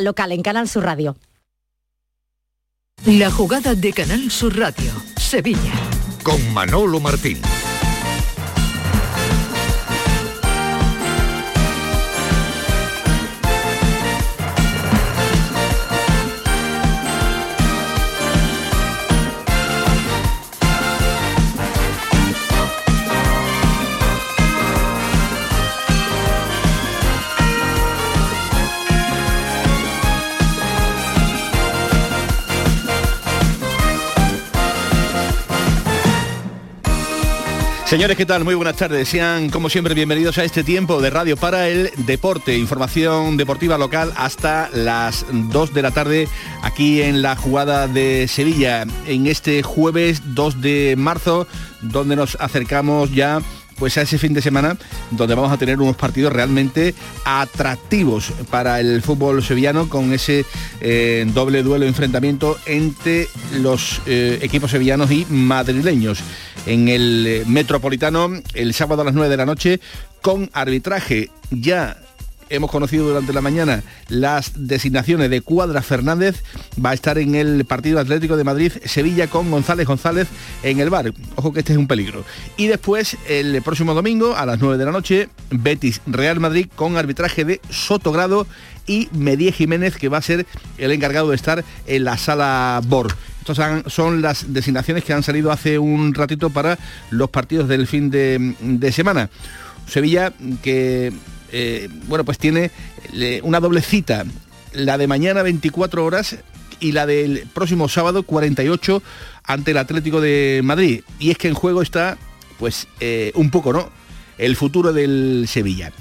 local en Canal Sur Radio. La jugada de Canal Sur Radio, Sevilla. Con Manolo Martín. Señores, ¿qué tal? Muy buenas tardes. Sean, como siempre, bienvenidos a este tiempo de radio para el deporte. Información deportiva local hasta las 2 de la tarde aquí en la jugada de Sevilla, en este jueves 2 de marzo, donde nos acercamos ya pues a ese fin de semana donde vamos a tener unos partidos realmente atractivos para el fútbol sevillano con ese eh, doble duelo enfrentamiento entre los eh, equipos sevillanos y madrileños. En el eh, Metropolitano el sábado a las 9 de la noche con arbitraje ya hemos conocido durante la mañana las designaciones de Cuadra Fernández, va a estar en el partido Atlético de Madrid Sevilla con González González en el bar. Ojo que este es un peligro. Y después el próximo domingo a las 9 de la noche Betis Real Madrid con arbitraje de Sotogrado y Medie Jiménez que va a ser el encargado de estar en la sala BOR. Estas son las designaciones que han salido hace un ratito para los partidos del fin de, de semana. Sevilla que eh, bueno, pues tiene una doble cita, la de mañana 24 horas y la del próximo sábado 48 ante el Atlético de Madrid. Y es que en juego está, pues, eh, un poco, ¿no? El futuro del Sevilla.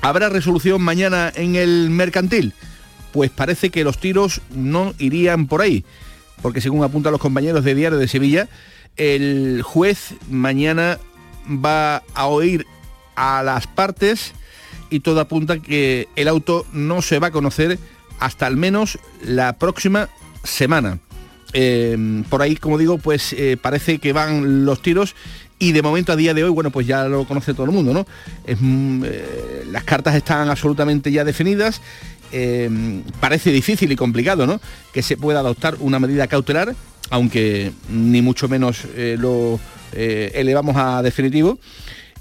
¿Habrá resolución mañana en el mercantil? Pues parece que los tiros no irían por ahí, porque según apuntan los compañeros de Diario de Sevilla, el juez mañana va a oír a las partes y todo apunta que el auto no se va a conocer hasta al menos la próxima semana. Eh, por ahí, como digo, pues eh, parece que van los tiros y de momento a día de hoy, bueno, pues ya lo conoce todo el mundo, ¿no? Mm, eh, las cartas están absolutamente ya definidas. parece difícil y complicado, ¿no? Que se pueda adoptar una medida cautelar, aunque ni mucho menos lo elevamos a definitivo.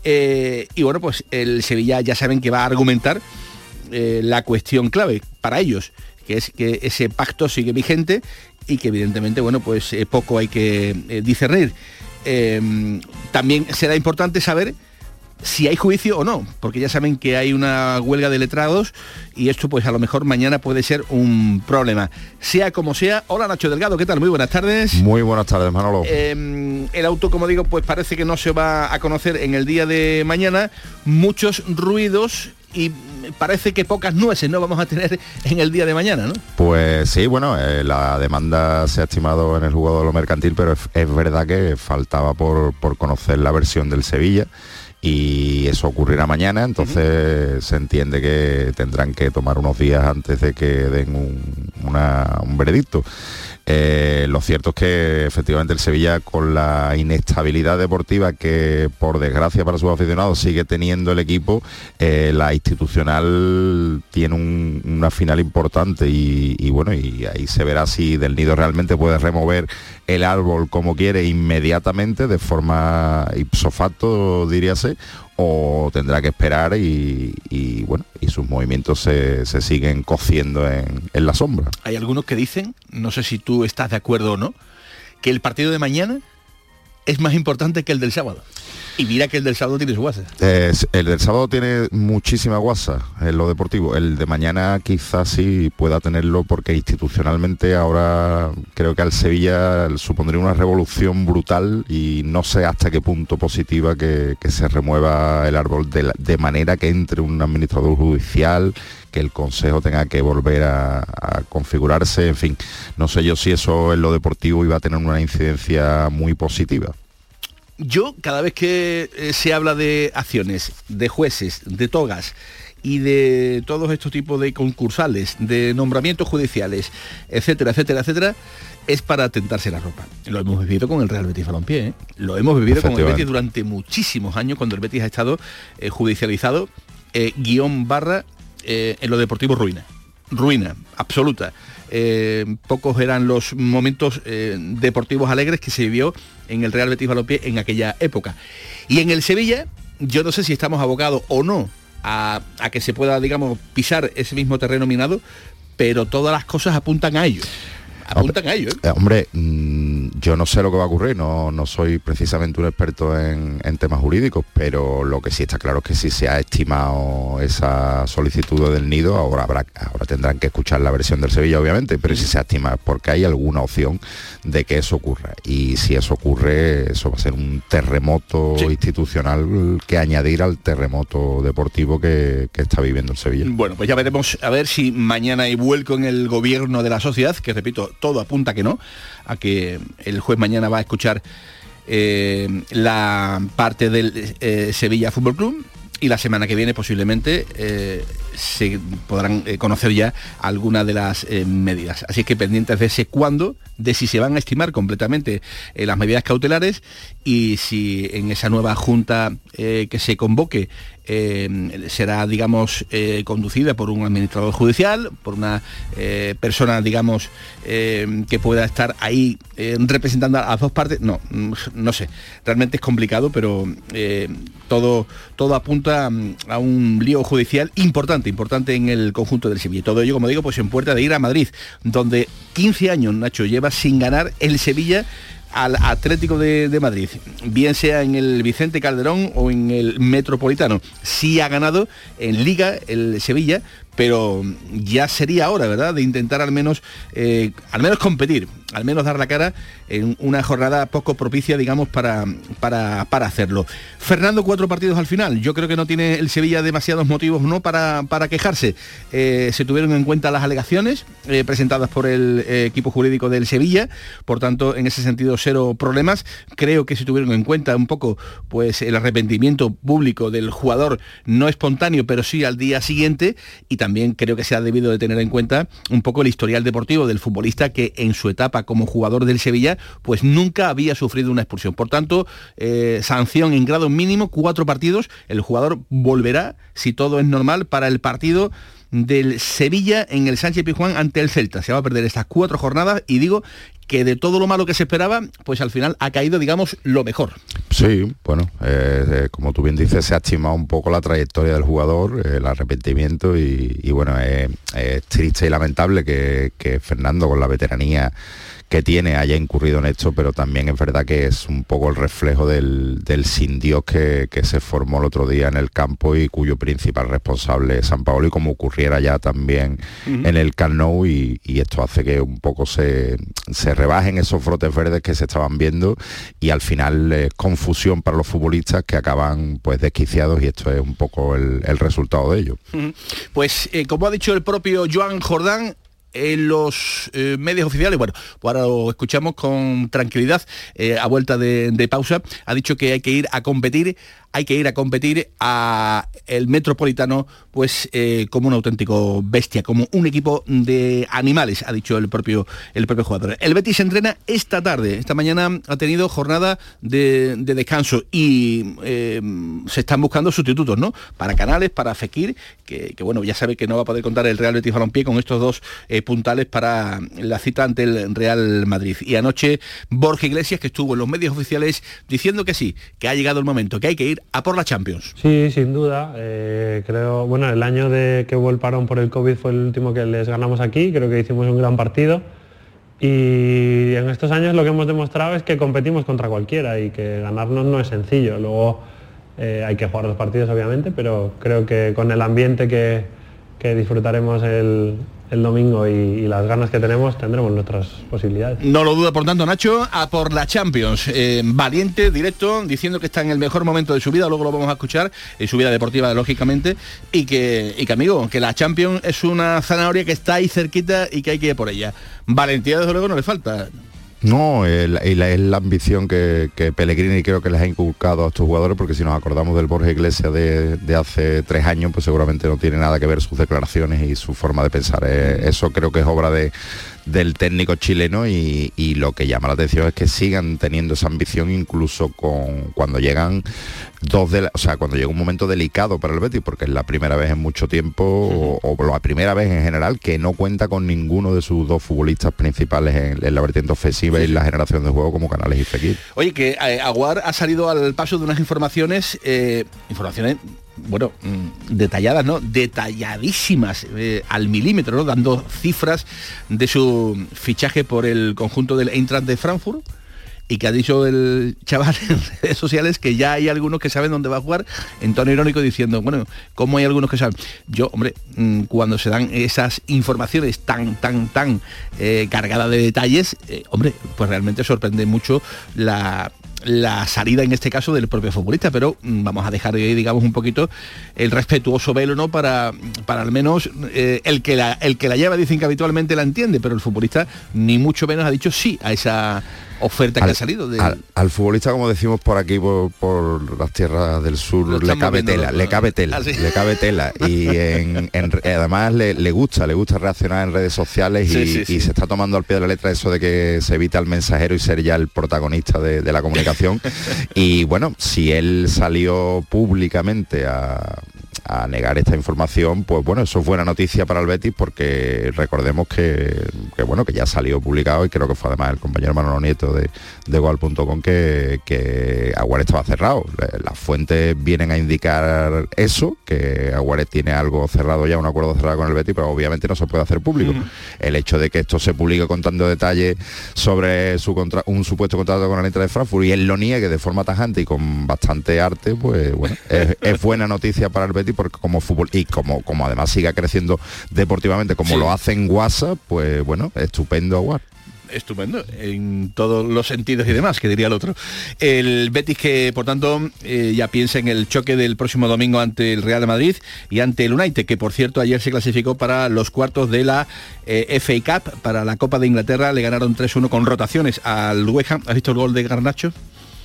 Eh, y bueno, pues el Sevilla ya saben que va a argumentar eh, la cuestión clave para ellos, que es que ese pacto sigue vigente y que evidentemente, bueno, pues eh, poco hay que discernir. también será importante saber si hay juicio o no, porque ya saben que hay una huelga de letrados y esto pues a lo mejor mañana puede ser un problema. Sea como sea, hola Nacho Delgado, ¿qué tal? Muy buenas tardes. Muy buenas tardes, Manolo. Em, el auto, como digo, pues parece que no se va a conocer en el día de mañana. Muchos ruidos y parece que pocas nueces no vamos a tener en el día de mañana, ¿no? Pues sí, bueno, eh, la demanda se ha estimado en el jugador de lo mercantil, pero es, verdad que faltaba por, por conocer la versión del Sevilla y eso ocurrirá mañana, entonces se entiende que tendrán que tomar unos días antes de que den un, un veredicto. Eh, lo cierto es que efectivamente el Sevilla con la inestabilidad deportiva que por desgracia para sus aficionados sigue teniendo el equipo, eh, la institucional tiene una final importante y, bueno, y ahí se verá si Del Nido realmente puede remover el árbol como quiere inmediatamente de forma ipso facto diríase o tendrá que esperar y, bueno, y sus movimientos se, siguen cociendo en, en, la sombra. Hay algunos que dicen, no sé si tú estás de acuerdo o no, que el partido de mañana es más importante que el del sábado. Y mira que el del sábado tiene su guasa. el del sábado tiene muchísima guasa en lo deportivo. El de mañana quizás sí pueda tenerlo porque institucionalmente ahora creo que al Sevilla supondría una revolución brutal y no sé hasta qué punto positiva que, se remueva el árbol de, manera que entre un administrador judicial que el Consejo tenga que volver a, configurarse, en fin, no sé yo si eso en lo deportivo iba a tener una incidencia muy positiva yo cada vez que eh, se habla de acciones, de jueces, de togas y de todos estos tipos de concursales, de nombramientos judiciales, etcétera, etcétera, etcétera, es para tentarse la ropa. Lo hemos vivido con el Real Betis Balompié, ¿eh? lo hemos vivido con el Betis durante muchísimos años cuando el Betis ha estado eh, judicializado, guion barra en lo deportivo ruina. Ruina absoluta. Eh, pocos eran los momentos eh, deportivos alegres que se vivió en el Real Betis Balompié en aquella época. Y en el Sevilla, yo no sé si estamos abocados o no a, a que se pueda, digamos, pisar ese mismo terreno minado, pero todas las cosas apuntan a ello apuntan a ello. ¿eh? Hombre, yo no sé lo que va a ocurrir, no, no soy precisamente un experto en, temas jurídicos, pero lo que sí está claro es que si se ha estimado esa solicitud del nido, ahora, habrá, ahora tendrán que escuchar la versión del Sevilla, obviamente, pero si se ha estimado porque hay alguna opción de que eso ocurra. Y si eso ocurre, eso va a ser un terremoto institucional que añadir al terremoto deportivo que, que está viviendo el Sevilla. Bueno, pues ya veremos a ver si mañana hay vuelco en el gobierno de la sociedad, que repito, todo apunta que no, a que el juez mañana va a escuchar eh, la parte del eh, Sevilla Fútbol Club y la semana que viene posiblemente eh, se podrán conocer ya algunas de las medidas. Así que pendientes de ese cuándo, de si se van a estimar completamente las medidas cautelares y si en esa nueva junta que se convoque eh, será, digamos, eh, conducida por un administrador judicial, por una eh, persona, digamos, que pueda estar ahí representando a dos partes. No, no sé, realmente es complicado, pero todo, todo apunta a un lío judicial importante, importante en el conjunto del Sevilla. Todo ello, como digo, pues en puerta de ir a Madrid, donde 15 años, Nacho, lleva sin ganar el Sevilla al Atlético de, Madrid, bien sea en el Vicente Calderón o en el Metropolitano. Sí ha ganado en Liga el Sevilla, pero ya sería hora, ¿verdad?, de intentar al menos, eh, al menos competir, al menos dar la cara en una jornada poco propicia, digamos, para, para, hacerlo. Fernando, cuatro partidos al final. Yo creo que no tiene el Sevilla demasiados motivos ¿no? para, para quejarse. Eh, se tuvieron en cuenta las alegaciones eh, presentadas por el equipo jurídico del Sevilla, por tanto, en ese sentido, cero problemas. Creo que se tuvieron en cuenta un poco pues, el arrepentimiento público del jugador, no espontáneo, pero sí al día siguiente, y también creo que se ha debido de tener en cuenta un poco el historial deportivo del futbolista que en su etapa como jugador del Sevilla, pues nunca había sufrido una expulsión. Por tanto, eh, sanción en grado mínimo, cuatro partidos. El jugador volverá, si todo es normal, para el partido del Sevilla en el Sánchez Pijuán ante el Celta. Se va a perder estas cuatro jornadas y digo que de todo lo malo que se esperaba, pues al final ha caído, digamos, lo mejor. Sí, bueno, eh, eh, como tú bien dices, se ha estimado un poco la trayectoria del jugador, el arrepentimiento y, bueno, es triste y lamentable que Fernando con la veteranía que tiene haya incurrido en esto, pero también es verdad que es un poco el reflejo del, sin Dios que, se formó el otro día en el campo y cuyo principal responsable es San Paolo y como ocurriera ya también en el Camp y, esto hace que un poco se, rebajen esos frotes verdes que se estaban viendo y al final es confusión para los futbolistas que acaban pues desquiciados y esto es un poco el, resultado de ello. Pues eh, como ha dicho el propio Joan Jordán, en los eh, medios oficiales, bueno, pues ahora lo escuchamos con tranquilidad, eh, a vuelta de, pausa, ha dicho que hay que ir a competir hay que ir a competir a el Metropolitano pues eh, como un auténtico bestia, como un equipo de animales, ha dicho el propio, el propio jugador. El Betis entrena esta tarde, esta mañana ha tenido jornada de, descanso y se están buscando sustitutos, ¿no? Para Canales, para Fekir, que, bueno, ya sabe que no va a poder contar el Real Betis Balompié con estos dos puntales para la cita ante el Real Madrid. Y anoche Borja Iglesias, que estuvo en los medios oficiales diciendo que sí, que ha llegado el momento, que hay que ir a por la Champions. Sí, sin duda. Eh, creo, bueno, el año de que hubo el parón por el COVID fue el último que les ganamos aquí, creo que hicimos un gran partido. Y en estos años lo que hemos demostrado es que competimos contra cualquiera y que ganarnos no es sencillo. Luego eh, hay que jugar los partidos, obviamente, pero creo que con el ambiente que disfrutaremos el, el domingo y, las ganas que tenemos tendremos nuestras posibilidades. No lo duda, por tanto, Nacho, a por la Champions. Eh, valiente, directo, diciendo que está en el mejor momento de su vida, luego lo vamos a escuchar, en su vida deportiva, lógicamente, y que, y que amigo, que la Champions es una zanahoria que está ahí cerquita y que hay que ir por ella. Valentía, desde luego, no le falta. No, es la, ambición que, Pellegrini creo que les ha inculcado a estos jugadores, porque si nos acordamos del Borja Iglesias de, hace tres años, pues seguramente no tiene nada que ver sus declaraciones y su forma de pensar. Eh, eso creo que es obra de, del técnico chileno y, y lo que llama la atención es que sigan teniendo esa ambición incluso con cuando llegan dos de la- o sea, cuando llega un momento delicado para el Betis, porque es la primera vez en mucho tiempo, o, o la primera vez en general, que no cuenta con ninguno de sus dos futbolistas principales en, en la vertiente ofensiva y la generación de juego como Canales y Fekir. Oye, que eh, Aguar ha salido al paso de unas informaciones, eh, informaciones, bueno, mm, detalladas, ¿no? Detalladísimas, eh, al milímetro, ¿no? Dando cifras de su fichaje por el conjunto del Eintracht de Frankfurt y que ha dicho el chaval en redes sociales que ya hay algunos que saben dónde va a jugar en tono irónico diciendo, bueno, ¿cómo hay algunos que saben? Yo, hombre, mm, cuando se dan esas informaciones tan, tan, tan eh, cargadas de detalles, eh, hombre, pues realmente sorprende mucho la la salida en este caso del propio futbolista, pero mm, vamos a dejar ahí, digamos, un poquito el respetuoso velo, ¿no? Para, para al menos eh, el, que la, el que la lleva dicen que habitualmente la entiende, pero el futbolista ni mucho menos ha dicho sí a esa oferta que ha salido. del- al- al futbolista, como decimos por aquí, por, por las tierras del sur, le estamos cabe tela, le cabe tela, Ah, sí. le cabe tela. Y en- en- además le, le gusta, le gusta reaccionar en redes sociales y, Sí, sí, sí. y se está tomando al pie de la letra eso de que se evita el mensajero y ser ya el protagonista de, de la comunicación. y bueno, si él salió públicamente a a negar esta información, pues bueno, eso es buena noticia para el Betis porque recordemos que, que, bueno, que ya salió publicado y creo que fue además el compañero Manolo Nieto de, de Goal.com que, que Aguares estaba cerrado. Las fuentes vienen a indicar eso, que Aguares tiene algo cerrado ya, un acuerdo cerrado con el Betis, pero obviamente no se puede hacer público. El hecho de que esto se publique contando detalles sobre su contra- un supuesto contrato con la letra de Frankfurt y él lo niegue de forma tajante y con bastante arte, pues bueno, es, es buena noticia para el Betis porque como fútbol y como, como además siga creciendo deportivamente como Sí. lo hace en WhatsApp, pues bueno, estupendo Aguar. estupendo en todos los sentidos y demás, que diría el otro. El Betis que, por tanto, eh, ya piensa en el choque del próximo domingo ante el Real de Madrid y ante el United, que por cierto ayer se clasificó para los cuartos de la eh, FA Cup, para la Copa de Inglaterra, le ganaron 3-1 con rotaciones al West Ham. ¿Has visto el gol de Garnacho?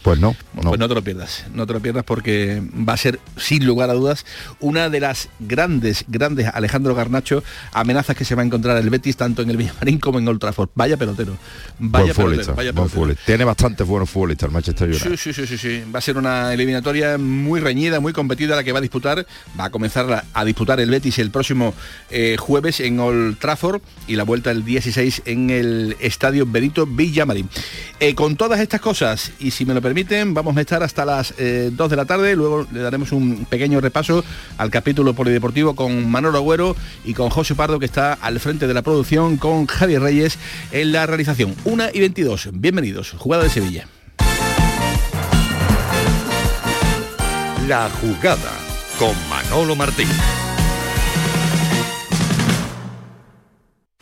Pues no, no. Pues no te lo pierdas, no te lo pierdas porque va a ser, sin lugar a dudas, una de las grandes, grandes, Alejandro Garnacho, amenazas que se va a encontrar el Betis tanto en el Villamarín como en Old Trafford. Vaya pelotero, vaya buen pelotero, vaya buen pelotero. Tiene bastantes buenos futbolistas el Manchester United. Sí, sí, sí, sí, sí. Va a ser una eliminatoria muy reñida, muy competida la que va a disputar. Va a comenzar a, a disputar el Betis el próximo eh, jueves en Old Trafford y la vuelta el 16 en el Estadio Benito Villamarín. Eh, con todas estas cosas, y si me lo vamos a estar hasta las eh, 2 de la tarde. Luego le daremos un pequeño repaso al capítulo polideportivo con Manolo Agüero y con José Pardo, que está al frente de la producción, con Javier Reyes en la realización. 1 y 22. Bienvenidos. Jugada de Sevilla. La jugada con Manolo Martín.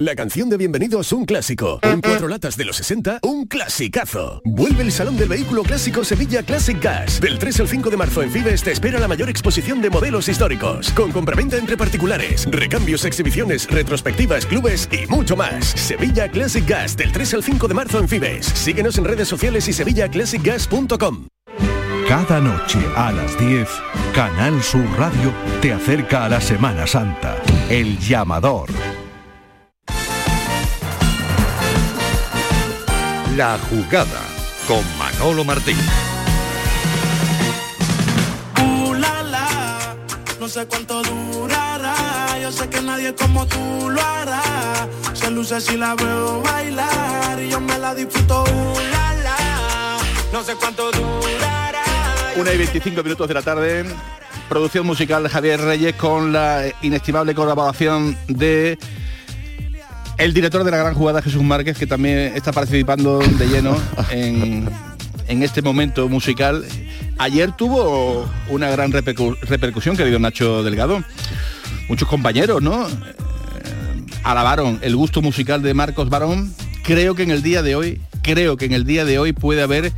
La canción de Bienvenidos un clásico. En cuatro latas de los 60, un clasicazo. Vuelve el Salón del Vehículo Clásico Sevilla Classic Gas. Del 3 al 5 de marzo en Fibes te espera la mayor exposición de modelos históricos. Con compraventa entre particulares, recambios, exhibiciones, retrospectivas, clubes y mucho más. Sevilla Classic Gas. Del 3 al 5 de marzo en Fibes. Síguenos en redes sociales y sevillaclassicgas.com. Cada noche a las 10, Canal Sur Radio te acerca a la Semana Santa. El llamador. La jugada con Manolo Martín. Uh, la, la, no sé cuánto durará. Yo sé que nadie como tú lo hará. Se luce si la veo bailar y yo me la disfruto. Uh, la, la, no sé cuánto durará. Una y 25 minutos de la tarde. Producción musical Javier Reyes con la inestimable colaboración de el director de la gran jugada Jesús Márquez, que también está participando de lleno en, este momento musical. Ayer tuvo una gran repercu- repercusión, querido Nacho Delgado. Muchos compañeros, ¿no? Eh, alabaron el gusto musical de Marcos Barón. Creo que en el día de hoy creo que en el día de hoy puede haber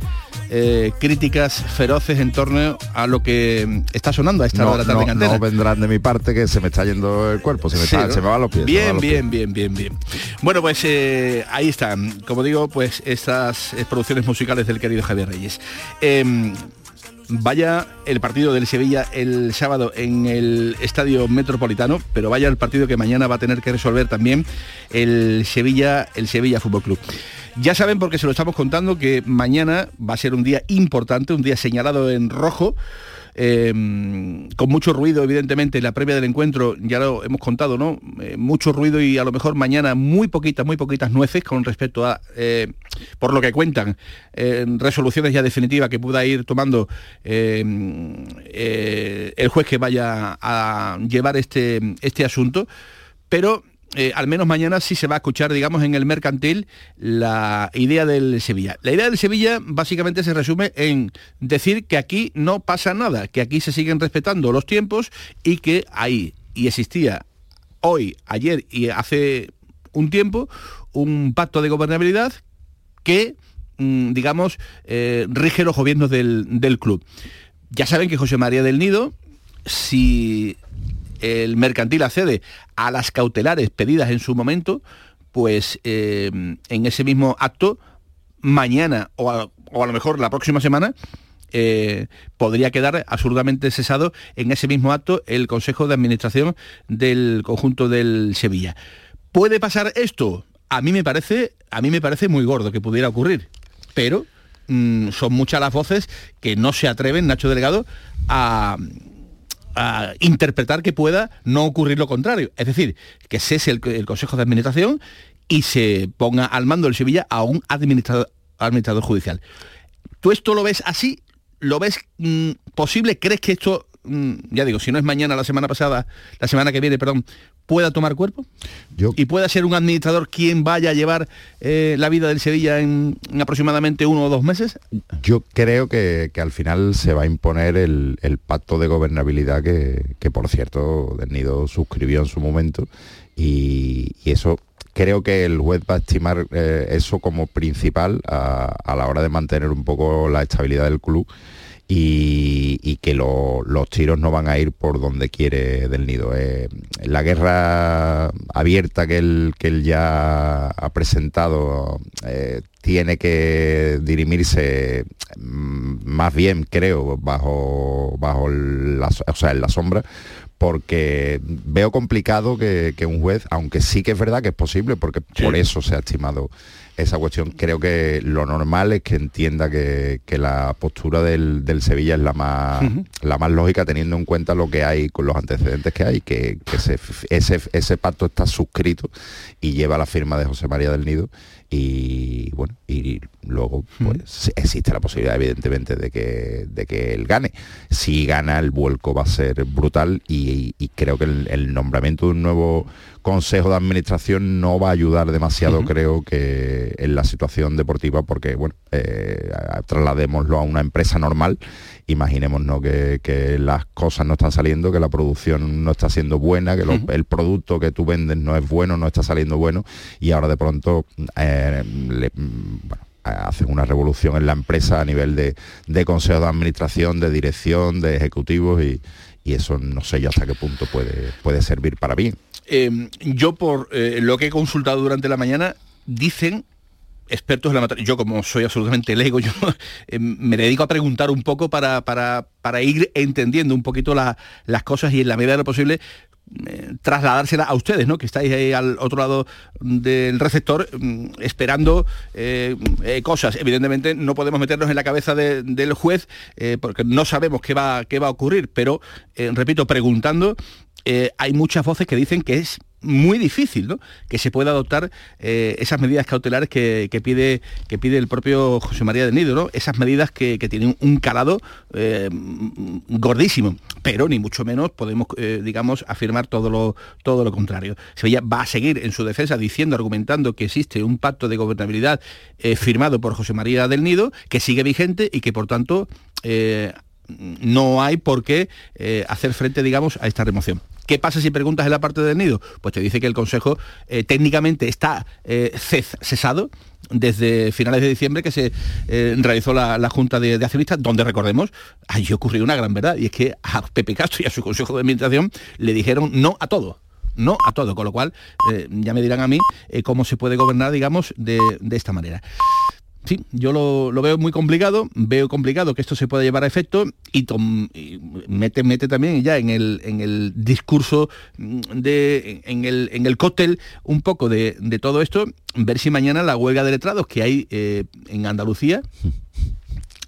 eh, críticas feroces en torno a lo que está sonando a esta hora de la tarde no, no vendrán de mi parte que se me está yendo el cuerpo, se me, Sí, está- ¿no? se me van los pies. Bien, los bien, bien, bien, bien. Bueno, pues eh, ahí están. Como digo, pues estas eh, producciones musicales del querido Javier Reyes. Em, vaya el partido del Sevilla el sábado en el Estadio Metropolitano, pero vaya el partido que mañana va a tener que resolver también el Sevilla, el Sevilla Fútbol Club. Ya saben, porque se lo estamos contando, que mañana va a ser un día importante, un día señalado en rojo. eh, con mucho ruido, evidentemente, en la previa del encuentro, ya lo hemos contado, ¿no? Eh, mucho ruido y a lo mejor mañana muy poquitas, muy poquitas nueces con respecto a, eh, por lo que cuentan, eh, resoluciones ya definitivas que pueda ir tomando eh, el juez que vaya a llevar este, este asunto, pero eh, al menos mañana sí se va a escuchar, digamos, en el mercantil la idea del Sevilla. La idea del Sevilla básicamente se resume en decir que aquí no pasa nada, que aquí se siguen respetando los tiempos y que hay y existía hoy, ayer y hace un tiempo un pacto de gobernabilidad que, mm, digamos, eh, rige los gobiernos del, del club. Ya saben que José María del Nido, si el mercantil accede a las cautelares pedidas en su momento, pues eh, en ese mismo acto, mañana o a, lo mejor la próxima semana, eh, podría quedar absolutamente cesado en ese mismo acto el Consejo de Administración del conjunto del Sevilla. ¿Puede pasar esto? A mí me parece, a mí me parece muy gordo que pudiera ocurrir, pero mm, son muchas las voces que no se atreven, Nacho Delgado, a, a interpretar que pueda no ocurrir lo contrario. Es decir, que cese el, el Consejo de Administración y se ponga al mando del Sevilla a un administrador, judicial. ¿Tú esto lo ves así? ¿Lo ves mm, posible? ¿Crees que esto, mm, ya digo, si no es mañana, la semana pasada, la semana que viene, perdón, pueda tomar cuerpo? Yo- ¿Y pueda ser un administrador quien vaya a llevar eh, la vida del Sevilla en, en aproximadamente uno o dos meses? Yo creo que, que al final se va a imponer el, el pacto de gobernabilidad que, que, por cierto, Del Nido suscribió en su momento y, y eso creo que el juez va a estimar eh, eso como principal a, a la hora de mantener un poco la estabilidad del club y, y que lo- los tiros no van a ir por donde quiere Del Nido. Eh, la guerra abierta que él, que él ya ha presentado eh, tiene que dirimirse mm, más bien, creo, bajo, bajo la, o sea, en la sombra, porque veo complicado que, que un juez, aunque sí que es verdad que es posible, porque por eso se ha estimado esa cuestión, creo que lo normal es que entienda que, que la postura del, del Sevilla es la más, la más lógica teniendo en cuenta lo que hay con los antecedentes que hay, que, que ese, ese, ese pacto está suscrito y lleva la firma de José María del Nido y bueno, y luego pues existe la posibilidad evidentemente de que, de que él gane. Si gana el vuelco va a ser brutal y, y creo que el, el nombramiento de un nuevo consejo de administración no va a ayudar demasiado creo que en la situación deportiva porque bueno, eh, trasladémoslo a una empresa normal imaginémonos que, que las cosas no están saliendo, que la producción no está siendo buena, que lo- el producto que tú vendes no es bueno, no está saliendo bueno y ahora de pronto eh, le- bueno, hacen una revolución en la empresa a nivel de, de consejo de administración, de dirección, de ejecutivos y, y eso no sé yo hasta qué punto puede, puede servir para bien. Eh, yo por eh, lo que he consultado durante la mañana, dicen expertos en la materia, yo como soy absolutamente lego, yo eh, me dedico a preguntar un poco para, para, para ir entendiendo un poquito la- las cosas y en la medida de lo posible eh, trasladársela a ustedes, ¿no? Que estáis ahí al otro lado del receptor mm, esperando eh, eh, cosas. Evidentemente no podemos meternos en la cabeza de- del juez porque no sabemos qué va, qué va a ocurrir, pero repito, preguntando, hay muchas voces que dicen que es muy difícil ¿no? que se pueda adoptar eh, esas medidas cautelares que, que pide que pide el propio José María del Nido, ¿no? esas medidas que, tienen un calado eh, gordísimo, pero ni mucho menos podemos, eh, digamos, afirmar todo lo, todo lo contrario. Sevilla va a seguir en su defensa diciendo, argumentando que existe un pacto de gobernabilidad firmado por José María del Nido, que sigue vigente y que por tanto no hay por qué hacer frente, digamos, a esta remoción. ¿Qué pasa si preguntas en la parte del nido? Pues te dice que el Consejo eh, técnicamente está eh, ces- cesado, desde finales de diciembre que se eh, realizó la, Junta de, Accionistas, donde recordemos, allí ocurrió una gran verdad, y es que a Pepe Castro y a su Consejo de Administración le dijeron no a todo no a todo, con lo cual ya me dirán a mí cómo se puede gobernar, digamos, de, esta manera. Sí, yo lo, veo muy complicado, veo complicado que esto se pueda llevar a efecto y, mete, mete también ya en el, en el discurso de, en el, en el cóctel un poco de, todo esto, ver si mañana la huelga de letrados que hay eh, en Andalucía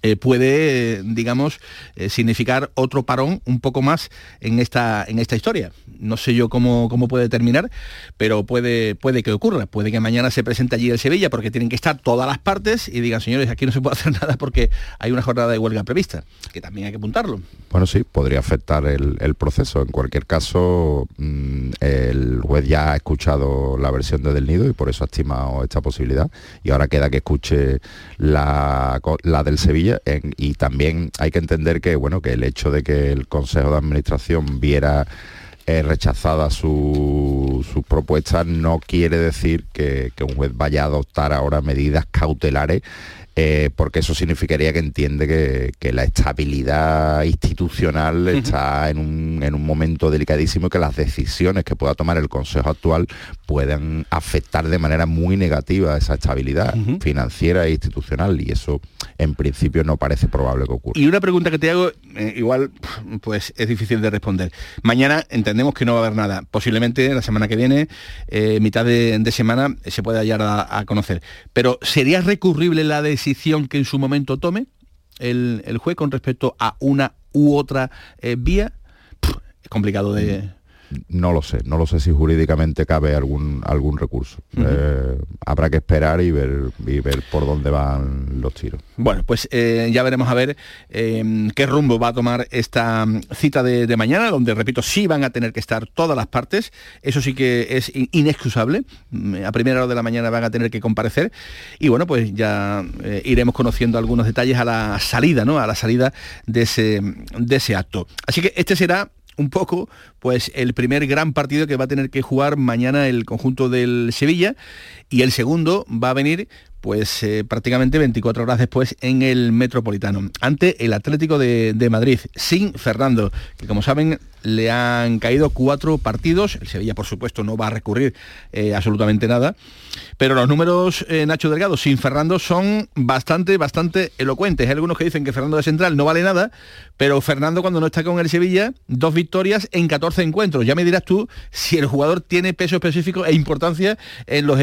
eh, puede, digamos, eh, significar otro parón un poco más en esta, en esta historia. No sé yo cómo, cómo puede terminar, pero puede, puede que ocurra. Puede que mañana se presente allí el Sevilla porque tienen que estar todas las partes y digan, señores, aquí no se puede hacer nada porque hay una jornada de huelga prevista, que también hay que apuntarlo. Bueno, sí, podría afectar el, proceso. En cualquier caso, mm, el juez ya ha escuchado la versión de Del Nido y por eso ha estimado esta posibilidad. Y ahora queda que escuche la, la del Sevilla y también hay que entender que, bueno, que el hecho de que el Consejo de Administración viera eh, rechazada sus propuestas no quiere decir que, un juez vaya a adoptar ahora medidas cautelares eh, porque eso significaría que entiende que, la estabilidad institucional está en un, momento delicadísimo y que las decisiones que pueda tomar el Consejo actual puedan afectar de manera muy negativa esa estabilidad financiera e institucional y eso en principio no parece probable que ocurra. Y una pregunta que te hago, eh, igual pues es difícil de responder. Mañana entendemos que no va a haber nada. Posiblemente la semana que viene, eh, mitad de, semana, se pueda hallar a, conocer. Pero ¿sería recurrible la decisión decisión que en su momento tome el, juez con respecto a una u otra eh, vía, es complicado de, no lo sé, no lo sé si jurídicamente cabe algún algún recurso. Eh, habrá que esperar y ver, ver por dónde van los tiros. Bueno, pues eh, ya veremos a ver em, qué rumbo va a tomar esta cita de, mañana, donde, repito, sí van a tener que estar todas las partes. Eso sí que es inexcusable. A primera hora de la mañana van a tener que comparecer. Y bueno, pues ya eh, iremos conociendo algunos detalles a la salida, ¿no? A la salida de ese, de ese acto. Así que este será un poco pues el primer gran partido que va a tener que jugar mañana el conjunto del Sevilla. Y el segundo va a venir pues eh, prácticamente 24 horas después en el Metropolitano, ante el Atlético de, de, Madrid, sin Fernando, que como saben le han caído cuatro partidos, el Sevilla por supuesto no va a recurrir eh, absolutamente nada, pero los números, eh, Nacho Delgado, sin Fernando son bastante, bastante elocuentes. Hay algunos que dicen que Fernando de Central no vale nada, pero Fernando cuando no está con el Sevilla, dos victorias en 14 encuentros. Ya me dirás tú si el jugador tiene peso específico e importancia en los,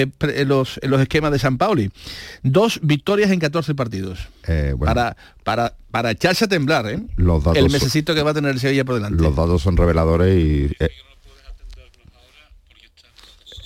los, los esquemas de San Pauli. Dos victorias en 14 partidos. Eh, para, para, para echarse a temblar, ¿eh? el mesecito que va a tener el Sevilla por delante. Los datos son reveladores y... Eh,